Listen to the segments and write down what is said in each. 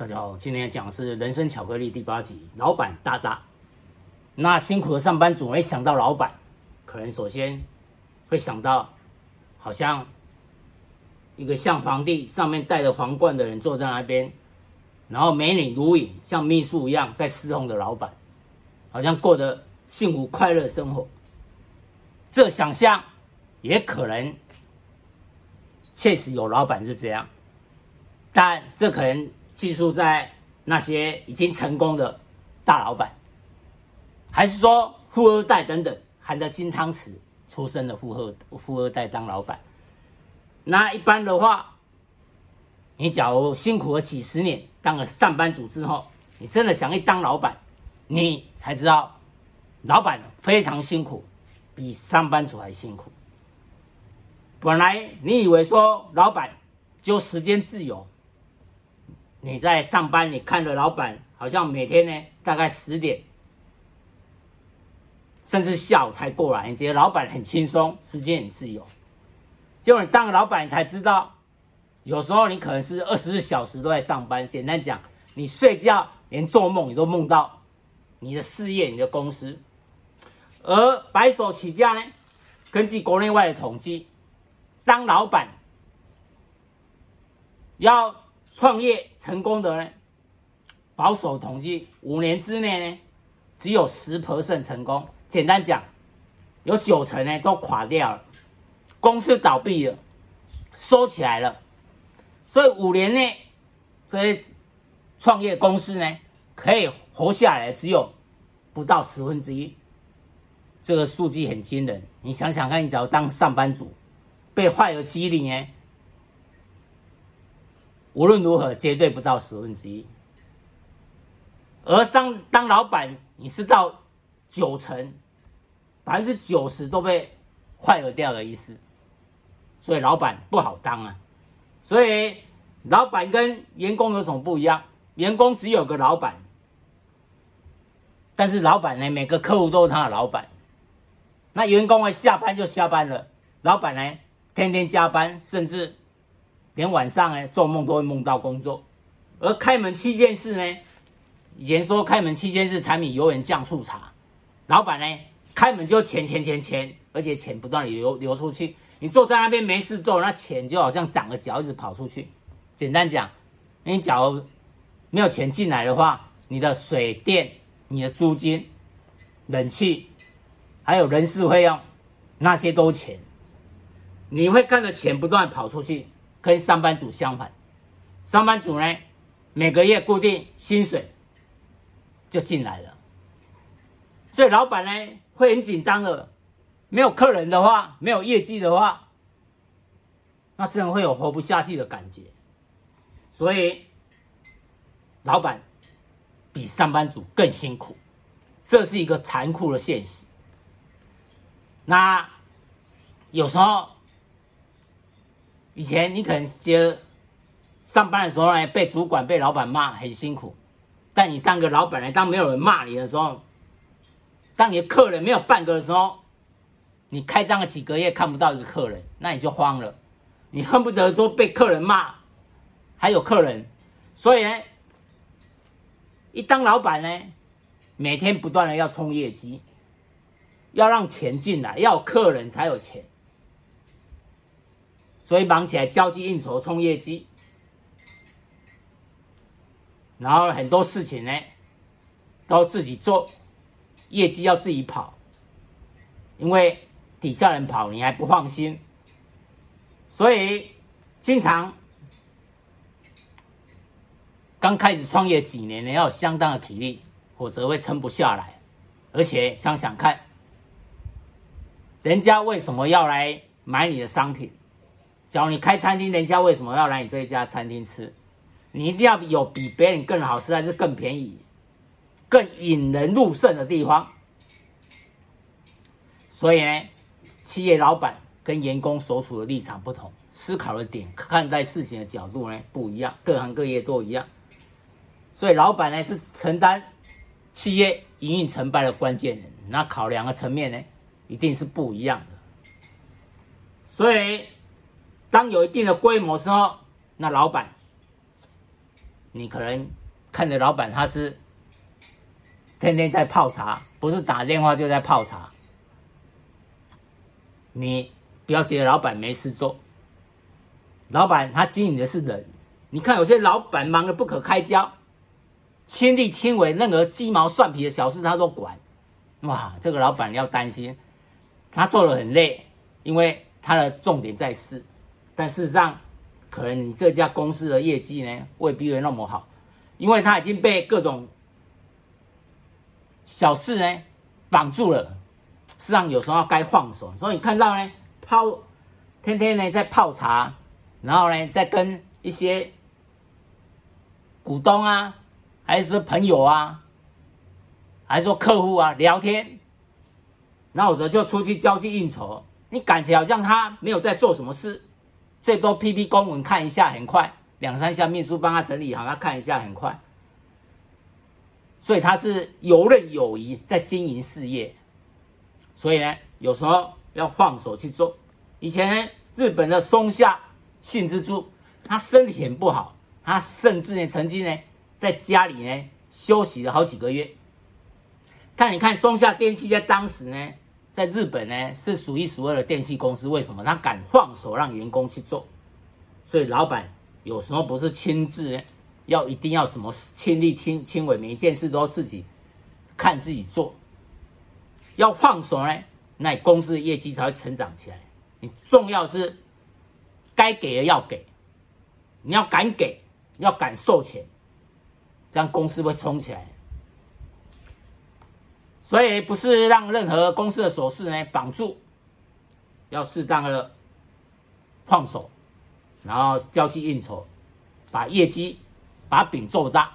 大家好，今天讲的是《人生巧克力》第八集，老板大大。那辛苦的上班族，一想到老板，可能首先会想到，好像一个像皇帝，上面戴着皇冠的人坐在那边，然后美女如影，像秘书一样在侍奉的老板，好像过得幸福快乐生活。这想象也可能确实有老板是这样，但这可能。寄宿在那些已经成功的大老板，还是说富二代等等含着金汤匙出生的富二富二代当老板？那一般的话，你假如辛苦了几十年当了上班族之后，你真的想去当老板，你才知道老板非常辛苦，比上班族还辛苦。本来你以为说老板就时间自由。你在上班，你看着老板好像每天呢，大概十点，甚至下午才过来，你觉得老板很轻松，时间很自由。结果你当了老板，才知道，有时候你可能是二十四小时都在上班。简单讲，你睡觉连做梦你都梦到你的事业、你的公司。而白手起家呢，根据国内外的统计，当老板要。创业成功的呢，保守统计五年之内呢，只有十 percent 成功。简单讲，有九成呢都垮掉了，公司倒闭了，收起来了。所以五年内这些创业公司呢，可以活下来只有不到十分之一。这个数据很惊人。你想想看，你只要当上班族，被 fire 激励呢？无论如何，绝对不到十分之一。而当当老板，你是到九成，百分之九十都被坏了掉的意思。所以老板不好当啊。所以老板跟员工有什么不一样？员工只有个老板，但是老板呢，每个客户都是他的老板。那员工呢，下班就下班了，老板呢，天天加班，甚至。连晚上呢，做梦都会梦到工作，而开门七件事呢，以前说开门七件事，柴米油盐酱醋茶，老板呢，开门就钱钱钱钱，而且钱不断流流出去，你坐在那边没事做，那钱就好像长个脚一直跑出去。简单讲，你假如没有钱进来的话，你的水电、你的租金、冷气，还有人事费用，那些都钱，你会看着钱不断跑出去。跟上班族相反，上班族呢，每个月固定薪水就进来了，所以老板呢会很紧张的，没有客人的话，没有业绩的话，那真的会有活不下去的感觉，所以老板比上班族更辛苦，这是一个残酷的现实。那有时候。以前你可能觉得上班的时候呢，被主管、被老板骂很辛苦，但你当个老板呢，当没有人骂你的时候，当你的客人没有半个的时候，你开张了几个月看不到一个客人，那你就慌了，你恨不得都被客人骂，还有客人，所以呢，一当老板呢，每天不断的要冲业绩，要让钱进来，要有客人才有钱。所以忙起来交际应酬冲业绩，然后很多事情呢都自己做，业绩要自己跑，因为底下人跑你还不放心，所以经常刚开始创业几年呢要有相当的体力，否则会撑不下来。而且想想看，人家为什么要来买你的商品？假如你开餐厅，人家为什么要来你这一家餐厅吃？你一定要有比别人更好吃，还是更便宜、更引人入胜的地方。所以呢，企业老板跟员工所处的立场不同，思考的点、看待事情的角度呢不一样，各行各业都一样。所以老板呢是承担企业营运成败的关键人，那考量的层面呢一定是不一样的。所以。当有一定的规模的时候，那老板你可能看着老板他是天天在泡茶，不是打电话就在泡茶。你不要觉得老板没事做，老板他经营的是人。你看有些老板忙得不可开交，亲力亲为，任何鸡毛蒜皮的小事他都管。哇，这个老板要担心，他做得很累，因为他的重点在事，但事实上，可能你这家公司的业绩呢未必会那么好，因为他已经被各种小事呢绑住了。实际上有时候该放手，所以你看到呢泡，天天呢在泡茶，然后呢在跟一些股东啊，还是朋友啊。还是说客户啊聊天，然后我就出去交际应酬，你感觉好像他没有在做什么事，最多 PP 公文看一下很快，两三下秘书帮他整理好，他看一下很快，所以他是游刃有余在经营事业，所以呢，有时候要放手去做。以前，日本的松下幸之助，他身体很不好，他甚至呢曾经呢在家里呢休息了好几个月。看，你看松下电器在当时呢，在日本呢是数一数二的电器公司。为什么？他敢放手让员工去做，所以老板有时候不是亲自，要一定要什么亲力亲亲为，每一件事都要自己看自己做。要放手呢，那你公司的业绩才会成长起来。你重要是该给的要给，你要敢给，要敢授钱，这样公司会冲起来。所以不是让任何公司的琐事呢绑住，要适当的放手，然后交际应酬，把业绩把饼做大。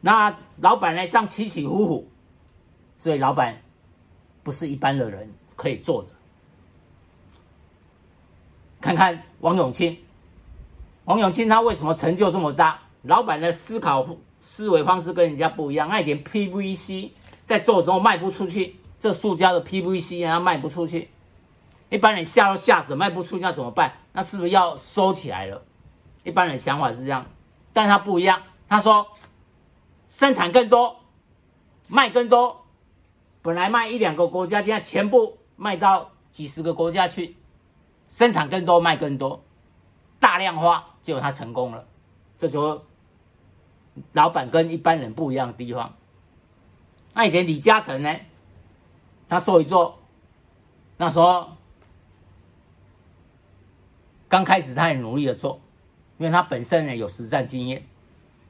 那老板呢，像起起伏伏，所以老板不是一般的人可以做的。看看王永庆，王永庆他为什么成就这么大？老板的思考。思维方式跟人家不一样，那一点 PVC 在做的时候卖不出去，这塑胶的 PVC 啊卖不出去，一般人吓都吓死，卖不出去那怎么办？那是不是要收起来了？一般人想法是这样，但他不一样，他说生产更多，卖更多，本来卖一两个国家，现在全部卖到几十个国家去，生产更多，卖更多，大量化，结果他成功了，这就。老板跟一般人不一样的地方。那以前李嘉诚呢，他做一做，那时候刚开始他很努力的做，因为他本身呢有实战经验，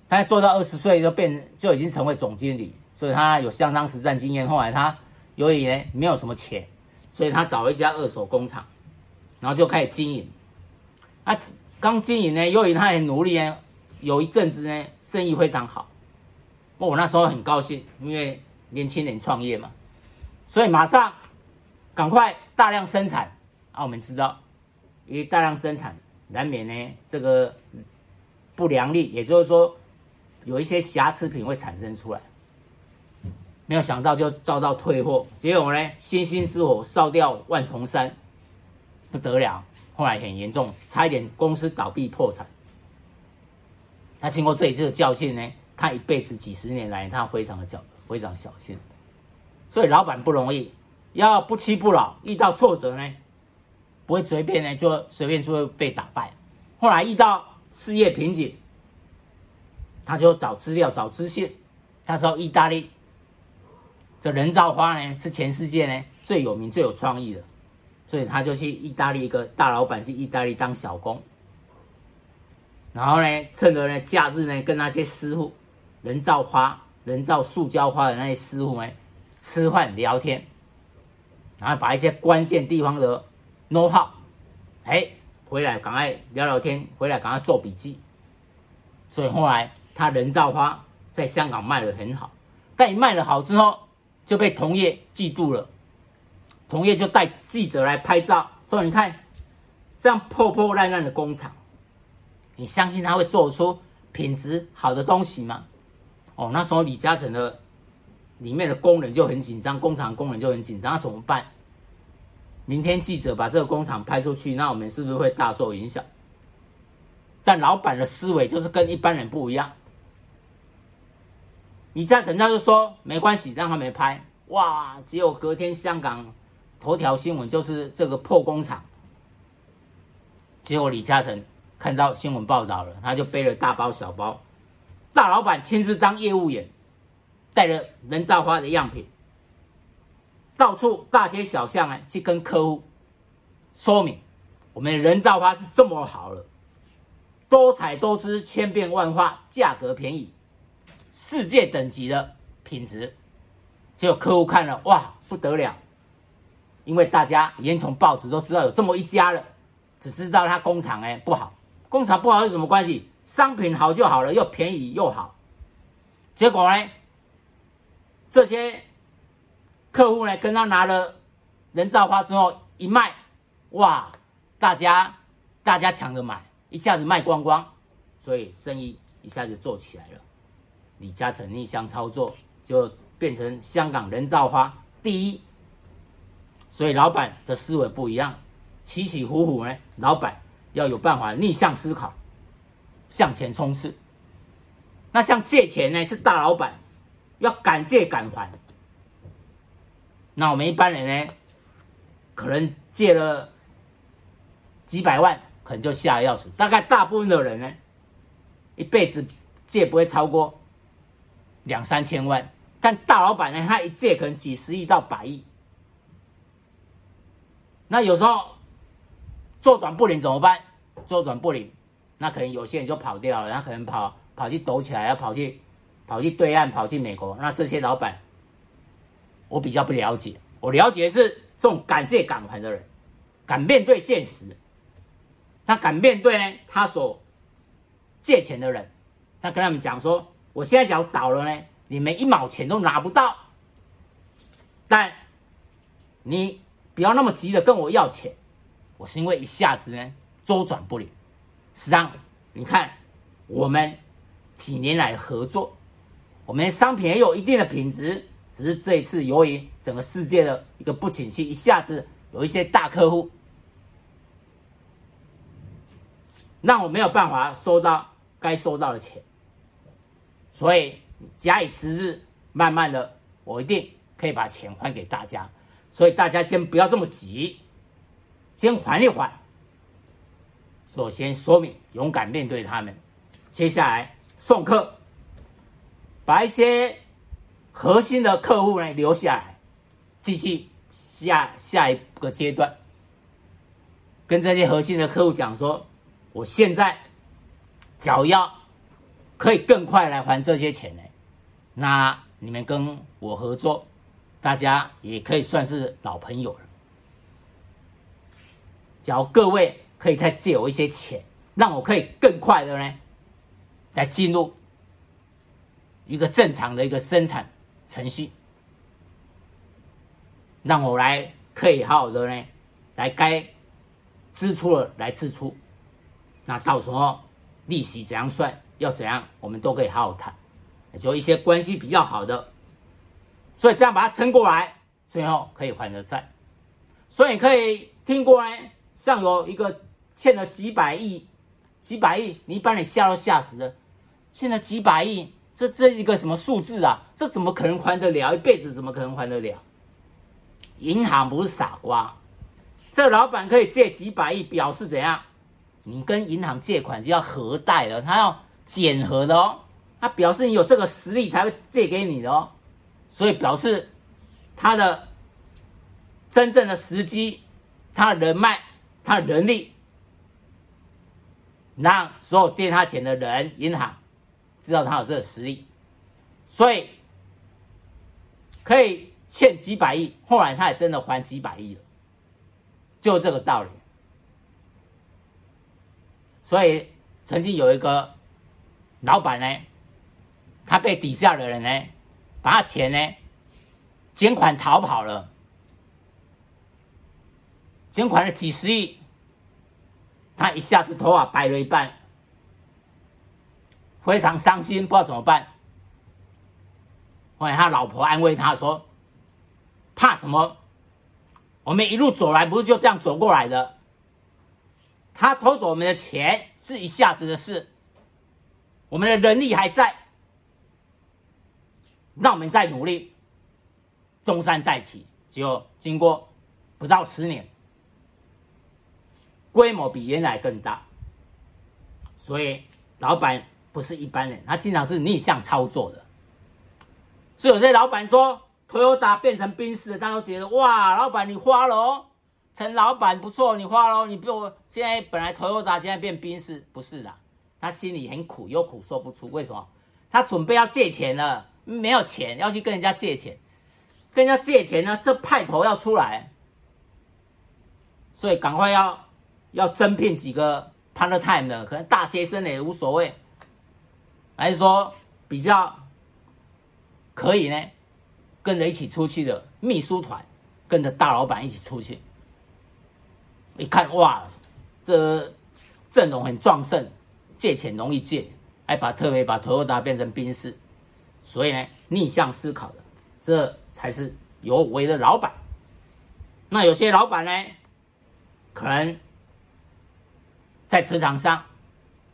他做到二十岁就变就已经成为总经理，所以他有相当实战经验。后来他由于呢没有什么钱，所以他找了一家二手工厂，然后就开始经营。啊，刚经营呢，由于他很努力呢。有一阵子呢，生意非常好，我那时候很高兴，因为年轻人创业嘛，所以马上赶快大量生产。啊，我们知道，因为大量生产，难免呢这个不良率，也就是说有一些瑕疵品会产生出来。没有想到就遭到退货，结果呢星星之火烧掉万重山，不得了，后来很严重，差一点公司倒闭破产。他经过这一次的教训呢，他一辈子几十年来，他非常的小，非常小心。所以老板不容易，要不屈不挠，遇到挫折呢，不会随便呢就随便就会被打败。后来遇到事业瓶颈，他就找资料、找资讯。他说意大利这人造花呢是全世界呢最有名、最有创意的，所以他就去意大利一个大老板去意大利当小工。然后呢，趁着呢假日呢，跟那些师傅，人造花、人造塑胶花的那些师傅们，吃饭聊天，然后把一些关键地方的 know how，哎，回来赶快聊聊天，回来赶快做笔记。所以后来他人造花在香港卖得很好，但一卖了好之后，就被同业嫉妒了，同业就带记者来拍照，说你看这样破破烂烂的工厂。你相信他会做出品质好的东西吗？哦，那时候李嘉诚的里面的工人就很紧张，工厂工人就很紧张，那怎么办？明天记者把这个工厂拍出去，那我们是不是会大受影响？但老板的思维就是跟一般人不一样。李嘉诚他就说没关系，让他们拍。哇！结果隔天香港头条新闻就是这个破工厂。结果李嘉诚看到新闻报道了，他就背了大包小包，大老板亲自当业务员，带着人造花的样品，到处大街小巷啊去跟客户说明，我们人造花是这么好了，多彩多姿，千变万化，价格便宜，世界等级的品质。结果客户看了，哇，不得了！因为大家已经从报纸都知道有这么一家了，只知道他工厂哎不好，工厂不好有什么关系？商品好就好了，又便宜又好。结果呢，这些客户呢跟他拿了人造花之后一卖，哇，大家大家抢着买，一下子卖光光，所以生意一下子做起来了。李嘉诚逆向操作就。变成香港人造花第一，所以老板的思维不一样，起起伏伏呢，老板要有办法逆向思考，向前冲刺。那像借钱呢，是大老板要敢借敢还。那我们一般人呢，可能借了几百万，可能就吓得要死。大概大部分的人呢，一辈子借不会超过两三千万。但大老板呢，他一借可能几十亿到百亿，那有时候周转不灵怎么办？周转不灵，那可能有些人就跑掉了，他可能跑跑去躲起来，要跑去跑去对岸，跑去美国。那这些老板，我比较不了解。我了解的是这种敢借敢还的人，敢面对现实，他敢面对呢，他所借钱的人，他跟他们讲说：我现在只要倒了呢？你们一毛钱都拿不到，但你不要那么急的跟我要钱，我是因为一下子呢周转不灵。实际上，你看我们几年来合作，我们商品也有一定的品质，只是这一次由于整个世界的一个不景气，一下子有一些大客户让我没有办法收到该收到的钱，所以。假以时日，慢慢的，我一定可以把钱还给大家。所以大家先不要这么急，先缓一缓。首先说明，勇敢面对他们。接下来送客，把一些核心的客户呢留下来，继续下下一个阶段，跟这些核心的客户讲说，我现在只要可以更快来还这些钱呢。那你们跟我合作，大家也可以算是老朋友了。只要各位可以再借我一些钱，让我可以更快的呢，来进入一个正常的一个生产程序，让我来可以好好的呢，来该支出了来支出，那到时候利息怎样算，要怎样，我们都可以好好谈。就一些关系比较好的，所以这样把它撑过来，最后可以还得债。所以可以听过来，上有一个欠了几百亿，几百亿，你把你吓都吓死了。欠了几百亿，这这一个什么数字啊？这怎么可能还得了？一辈子怎么可能还得了？银行不是傻瓜，这老板可以借几百亿，表示怎样？你跟银行借款就要核贷的，他要检核的哦。他表示你有这个实力才会借给你的哦，所以表示他的真正的时机、他的人脉、他的能力，让所有借他钱的人、银行知道他有这个实力，所以可以欠几百亿，后来他也真的还几百亿了，就这个道理。所以曾经有一个老板呢。他被底下的人呢，把他钱呢，捡款逃跑了，捐款了几十亿，他一下子头发白了一半，非常伤心，不知道怎么办。后来他老婆安慰他说：“怕什么？我们一路走来不是就这样走过来的？他偷走我们的钱是一下子的事，我们的人力还在，那我们再努力，东山再起。就经过不到十年，规模比原来更大，所以老板不是一般人，他经常是逆向操作的。所以有些老板说，Toyota 变成宾士，大家都觉得哇，老板你花了哦，陈老板不错，你花了，你比我现在本来 Toyota 现在变宾士，不是的，他心里很苦，有苦说不出。为什么？他准备要借钱了，没有钱，要去跟人家借钱。跟人家借钱呢，这派头要出来，所以赶快要要增聘几个 part time 的，可能大学生也无所谓，还是说比较可以呢，跟着一起出去的秘书团，跟着大老板一起出去，一看哇，这阵容很壮盛，借钱容易借，还把特别把 Toyota 变成宾士，所以呢，逆向思考的这。才是有为的老板。那有些老板呢，可能在职场上，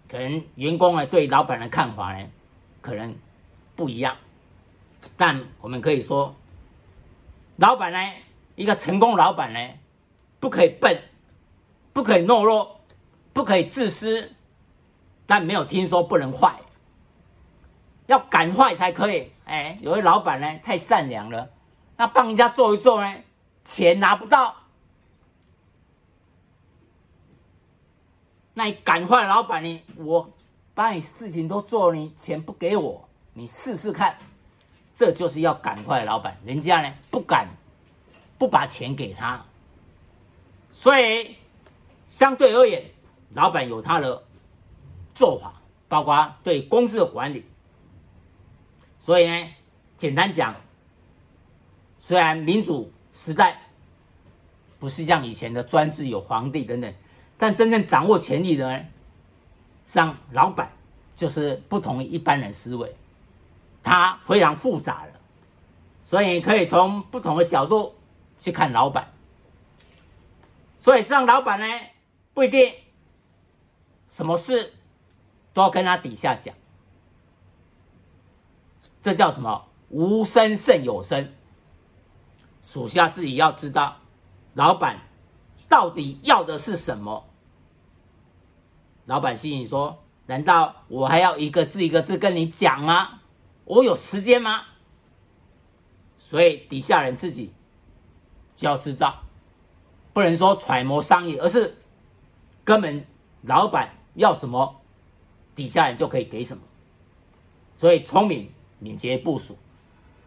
可能员工呢对老板的看法呢，可能不一样。但我们可以说，老板呢，一个成功老板呢，不可以笨，不可以懦弱，不可以自私，但没有听说不能坏。要敢坏才可以。哎，有些老板呢太善良了，那帮人家做一做呢，钱拿不到。那你敢坏老板，你我帮你事情都做，你钱不给我，你试试看。这就是要赶快老板，人家呢不敢不把钱给他，所以相对而言，老板有他的做法，包括对公司的管理。所以呢，简单讲，虽然民主时代不是像以前的专制有皇帝等等，但真正掌握权力的呢，像老板，就是不同于一般人思维，他非常复杂的，所以可以从不同的角度去看老板。所以像老板呢，不一定什么事都要跟他底下讲。这叫什么？无声胜有声。属下自己要知道，老板到底要的是什么。老板心里说：“难道我还要一个字一个字跟你讲吗？我有时间吗？”所以底下人自己就要知道，不能说揣摩商业，而是根本老板要什么，底下人就可以给什么。所以聪明。敏捷部署，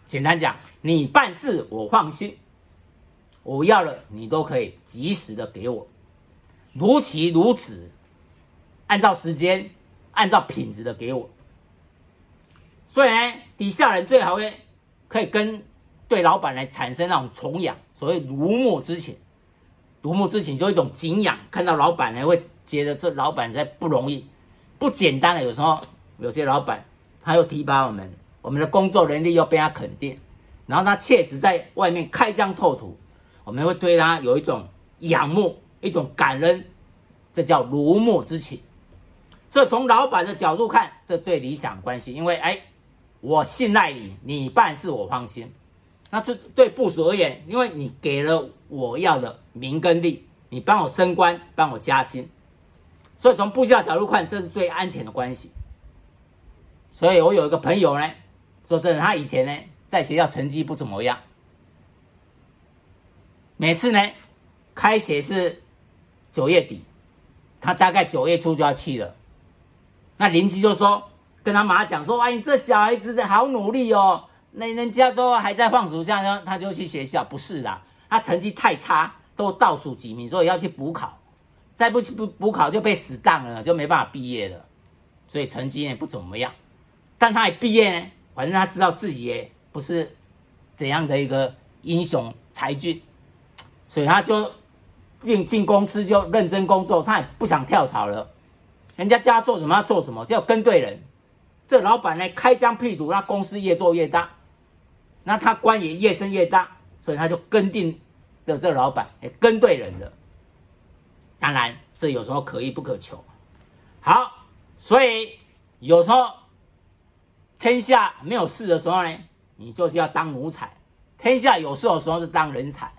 简单讲，你办事我放心，我要了你都可以及时的给我，如期如此，按照时间，按照品质的给我。所以呢，底下人最好会可以跟对老板来产生那种崇仰，所谓如沐之情。如沐之情就一种敬仰，看到老板呢会觉得这老板在不容易，不简单的。有时候有些老板他又提拔我们。我们的工作能力又被他肯定，然后他确实在外面开疆拓土，我们会对他有一种仰慕、一种感恩，这叫如沐之情。这从老板的角度看，这最理想关系，因为哎，我信赖你，你办事我放心。那这对部署而言，因为你给了我要的名跟利，你帮我升官，帮我加薪，所以从部下角度看，这是最安全的关系。所以我有一个朋友呢。说真的，他以前呢，在学校成绩不怎么样。每次呢，开学是九月底，他大概九月初就要去了。那邻居就说，跟他妈讲说：“哎，你这小孩子的好努力哦，那人家都还在放暑假呢，他就去学校。不是啦，他成绩太差，都倒数几名，所以要去补考。再不去补补考就被死当了，就没办法毕业了。所以成绩也不怎么样，但他也毕业呢。”反正他知道自己也不是怎样的一个英雄才俊，所以他就进进公司就认真工作，他也不想跳槽了。人家叫他做什么，他做什么，就要跟对人。这老板呢，开疆辟土，那公司越做越大，那他官也越升越大，所以他就跟定的这老板，也跟对人了。当然，这有时候可遇不可求。好，所以有时候天下没有事的时候呢，你就是要当奴才；天下有事的时候是当人才。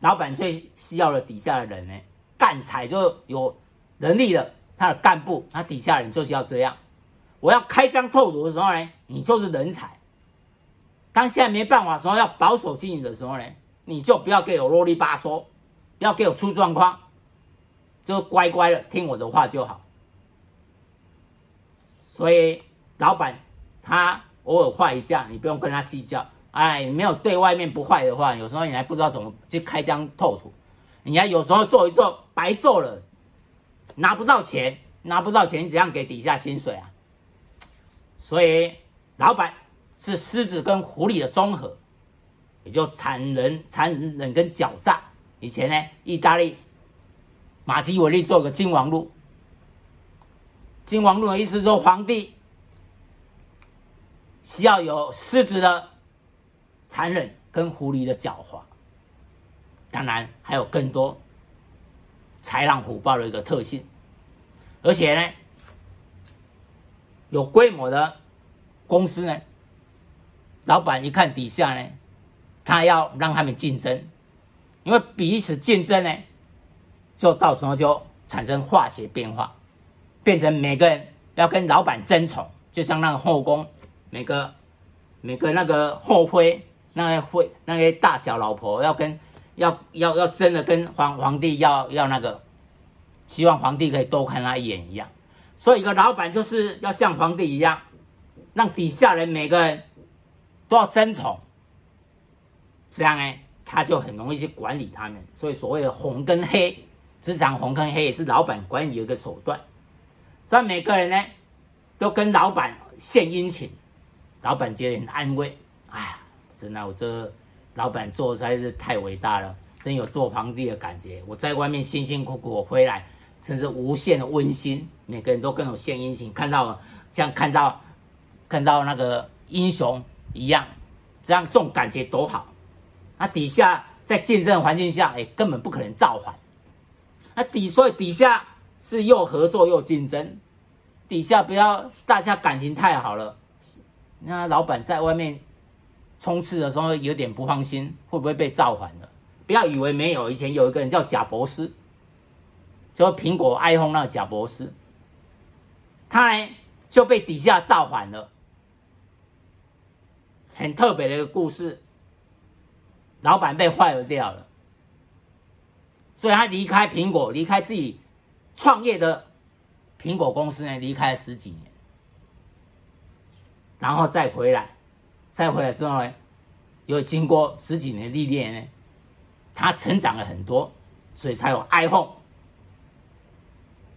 老板最需要的底下的人呢，干才就有能力了，他的干部，他底下人就是要这样。我要开疆透土的时候呢，你就是人才。当现在没办法的时候，要保守经营的时候呢，你就不要给我啰里吧嗦，不要给我出状况，就乖乖的听我的话就好。所以，老板他偶尔坏一下，你不用跟他计较。哎，你没有对外面不坏的话，有时候你还不知道怎么去开疆透土。你还有时候做一做白做了，拿不到钱，拿不到钱，怎样给底下薪水啊？所以，老板是狮子跟狐狸的综合，也就残忍、残忍跟狡诈。以前呢，意大利马基维利做个《金王录》。金王录的意思说，皇帝需要有狮子的残忍跟狐狸的狡猾，当然还有更多豺狼虎豹的一个特性，而且呢，有规模的公司呢，老板一看底下呢，他要让他们竞争，因为彼此竞争呢，就到时候就产生化学变化。变成每个人要跟老板争宠，就像那个后宫，每个每个那个后妃，那些妃那些大小老婆要跟要要要真的跟皇皇帝要要那个，希望皇帝可以多看他一眼一样。所以一个老板就是要像皇帝一样，让底下人每个人都要争宠，这样呢，他就很容易去管理他们。所以所谓的红跟黑，职场红跟黑也是老板管理的一个手段。所以每个人呢，都跟老板献殷勤，老板觉得很安慰。哎呀，真的，我这老板做实在是太伟大了，真有做皇帝的感觉。我在外面辛辛苦苦，我回来真是无限的温馨。每个人都跟我献殷勤，看到像看到看到那个英雄一样，这样这种感觉多好。那底下在竞争环境下，哎，根本不可能造反。那底所以底下。是又合作又竞争，底下不要大家感情太好了，那老板在外面冲刺的时候有点不放心，会不会被造反了？不要以为没有，以前有一个人叫贾伯斯，就苹果 iPhone 那个贾伯斯，他呢就被底下造反了，很特别的一个故事，老板被 fire 掉了，所以他离开苹果，离开自己。创业的苹果公司呢，离开了十几年，然后再回来，再回来之后呢，又经过十几年历练呢，他成长了很多，所以才有 iPhone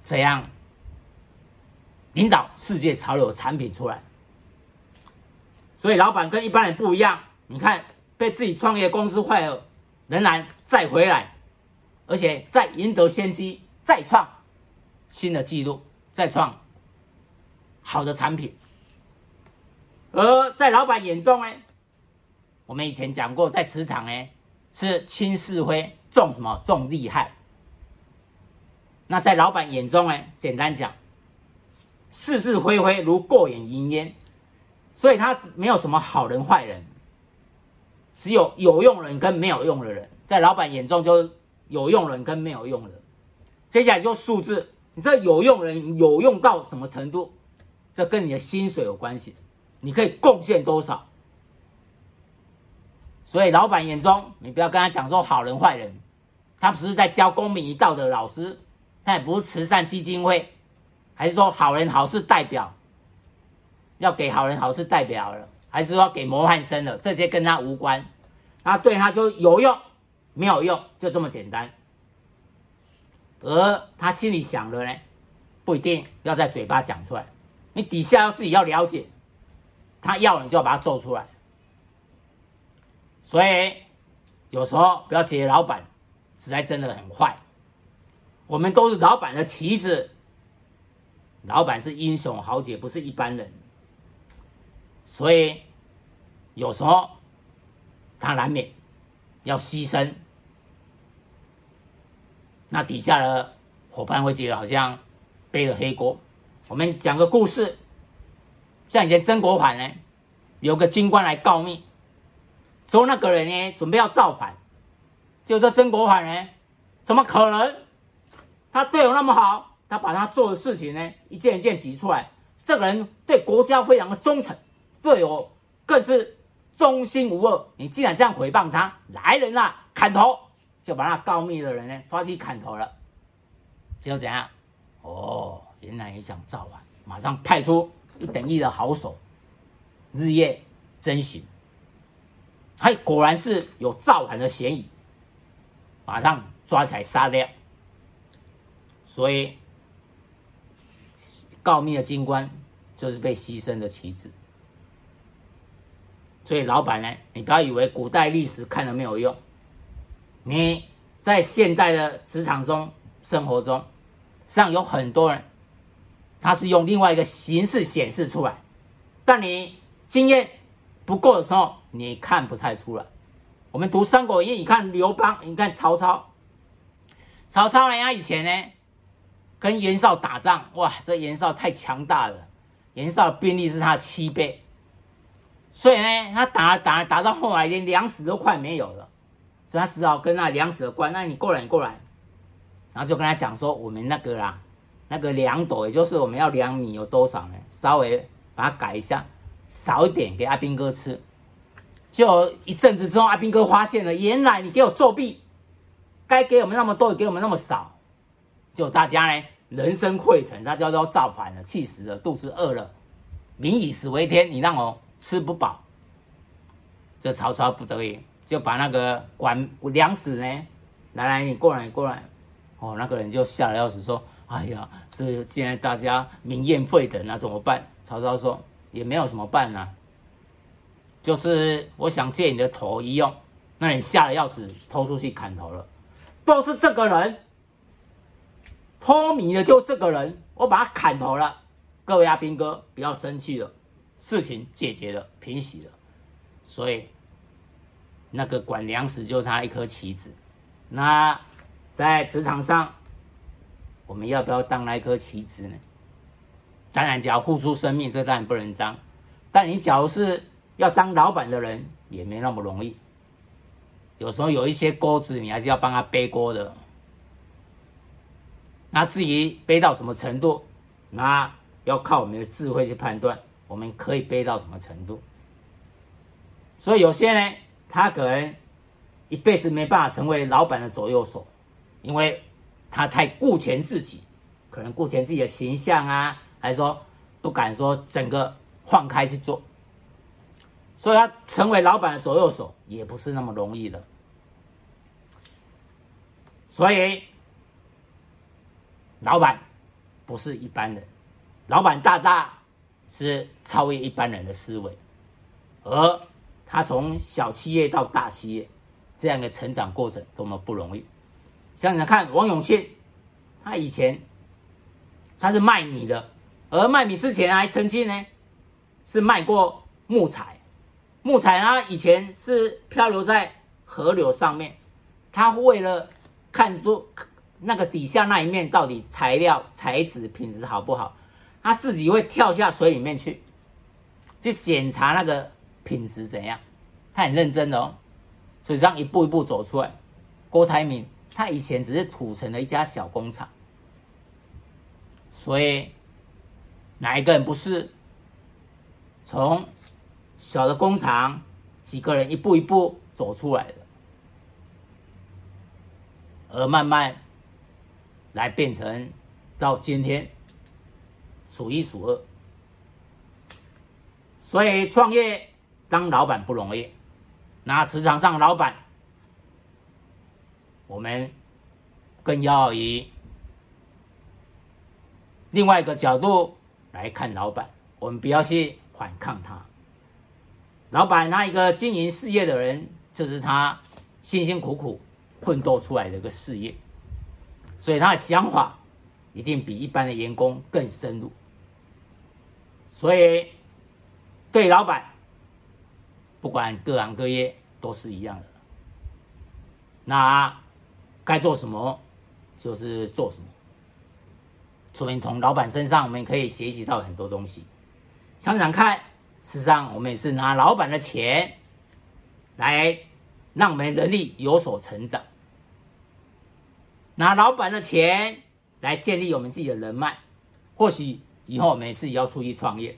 这样领导世界潮流的产品出来。所以老板跟一般人不一样，你看被自己创业公司坏了，仍然再回来，而且再赢得先机，再创。新的记录，再创好的产品，而在老板眼中呢，我们以前讲过，在职场呢是轻是非，重什么？重利害。那在老板眼中呢，简单讲，是是非非如过眼云烟，所以他没有什么好人坏人，只有有用人跟没有用的人。在老板眼中，就是有用人跟没有用人。接下来就数字。你这有用人有用到什么程度？这跟你的薪水有关系，你可以贡献多少？所以老板眼中，你不要跟他讲说好人坏人，他不是在教公民与道德老师，他也不是慈善基金会，还是说好人好事代表，要给好人好事代表了，还是说给模范生了？这些跟他无关，他对他就有用，没有用，就这么简单。而他心里想的呢，不一定要在嘴巴讲出来，你底下要自己要了解，他要你就要把它做出来。所以有时候不要觉得老板实在真的很坏，我们都是老板的棋子，老板是英雄豪杰，不是一般人。所以有时候他难免要牺牲。那底下的伙伴会觉得好像背了黑锅。我们讲个故事，像以前曾国藩呢，有个军官来告密，说那个人呢准备要造反，就说曾国藩呢，怎么可能？他对我那么好，他把他做的事情呢一件一件挤出来，这个人对国家非常的忠诚，对我更是忠心无二。你既然这样诽谤他，来人呐，砍头！就把那告密的人呢抓去砍头了。结果怎样？哦。原来也想造反，马上派出一等一的好手，日夜侦寻，还果然是有造反的嫌疑，马上抓起来杀掉。所以告密的军官就是被牺牲的棋子。所以老板呢，你不要以为古代历史看了没有用，你在现代的职场中、生活中，实际上有很多人。它是用另外一个形式显示出来，但你经验不够的时候，你看不太出来。我们读《三国演义》，你看刘邦，你看曹操。曹操人家以前呢，跟袁绍打仗，哇，这袁绍太强大了，袁绍的兵力是他的七倍，所以呢，他打打打到后来，连粮食都快没有了，所以他只好跟那粮食的官，那你过来，你过来，然后就跟他讲说，我们那个啦。那个量斗，也就是我们要量米有多少呢？稍微把它改一下，少一点给阿兵哥吃。就一阵子之后，阿兵哥发现了，原来你给我作弊，该给我们那么多，也给我们那么少。就大家呢，人生沸腾，大家都要造反了，气死了，肚子饿了，民以食为天，你让我吃不饱。这曹操不得已，就把那个管粮食呢，来来，你过来，你过来。哦，那个人就吓得要死，说。哎呀，这现在大家民怨沸腾，那怎么办？曹操说也没有什么办啊，就是我想借你的头一用，那你吓得要死，偷出去砍头了，都是这个人，偷米的就这个人，我把他砍头了。各位阿兵哥不要生气了，事情解决了，平息了，所以那个管粮食就是他一颗棋子，那在职场上。我们要不要当那颗棋子呢？当然，只要付出生命，这当然不能当。但你假如是要当老板的人，也没那么容易。有时候有一些锅子，你还是要帮他背锅的。那至于背到什么程度，那要靠我们的智慧去判断，我们可以背到什么程度。所以有些人，他可能一辈子没办法成为老板的左右手，因为。他太顾全自己，可能顾全自己的形象啊，还是说不敢说整个放开去做，所以他成为老板的左右手也不是那么容易的。所以，老板不是一般人，老板大大是超越一般人的思维，而他从小企业到大企业这样的成长过程多么不容易。想想看，王永庆，他以前他是卖米的，而卖米之前还曾经呢是卖过木材。木材他以前是漂流在河流上面，他为了看多那个底下那一面到底材料材质品质好不好，他自己会跳下水里面去，去检查那个品质怎样。他很认真的哦，所以这样一步一步走出来。郭台铭。他以前只是土城的一家小工厂，所以哪一个人不是从小的工厂几个人一步一步走出来的，而慢慢来变成到今天数一数二。所以创业当老板不容易，那职场上老板。我们更要以另外一个角度来看老板，我们不要去反抗他。老板那一个经营事业的人，就是他辛辛苦苦奋斗出来的一个事业，所以他的想法一定比一般的员工更深入。所以对老板，不管各行各业都是一样的。那。该做什么就是做什么，所以从老板身上，我们可以学习到很多东西。想想看，事实上，我们也是拿老板的钱来让我们能力有所成长，拿老板的钱来建立我们自己的人脉。或许以后我们自己要出去创业，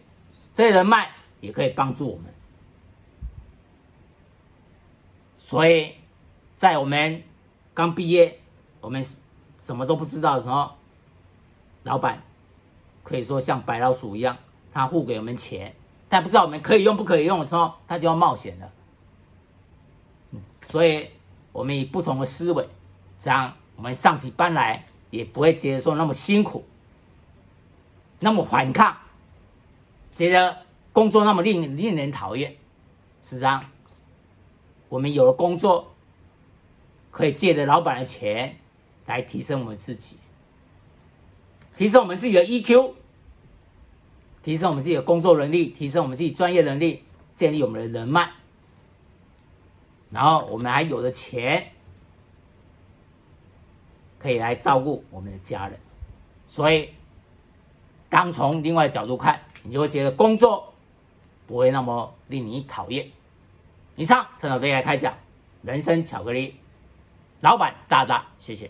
这些人脉也可以帮助我们。所以在我们刚毕业，我们什么都不知道的时候，老板可以说像白老鼠一样，他付给我们钱，但不知道我们可以用不可以用的时候，他就要冒险了。所以，我们以不同的思维，这样我们上起班来也不会觉得说那么辛苦，那么反抗，觉得工作那么令令人讨厌。实际上，我们有了工作，可以借着老板的钱来提升我们自己。提升我们自己的 EQ，提升我们自己的工作能力，提升我们自己专业能力，建立我们的人脉，然后我们还有了钱，可以来照顾我们的家人。所以，当从另外角度看，你就会觉得工作不会那么令你讨厌。以上，陈老师来开讲，人生巧克力，老板大大谢谢。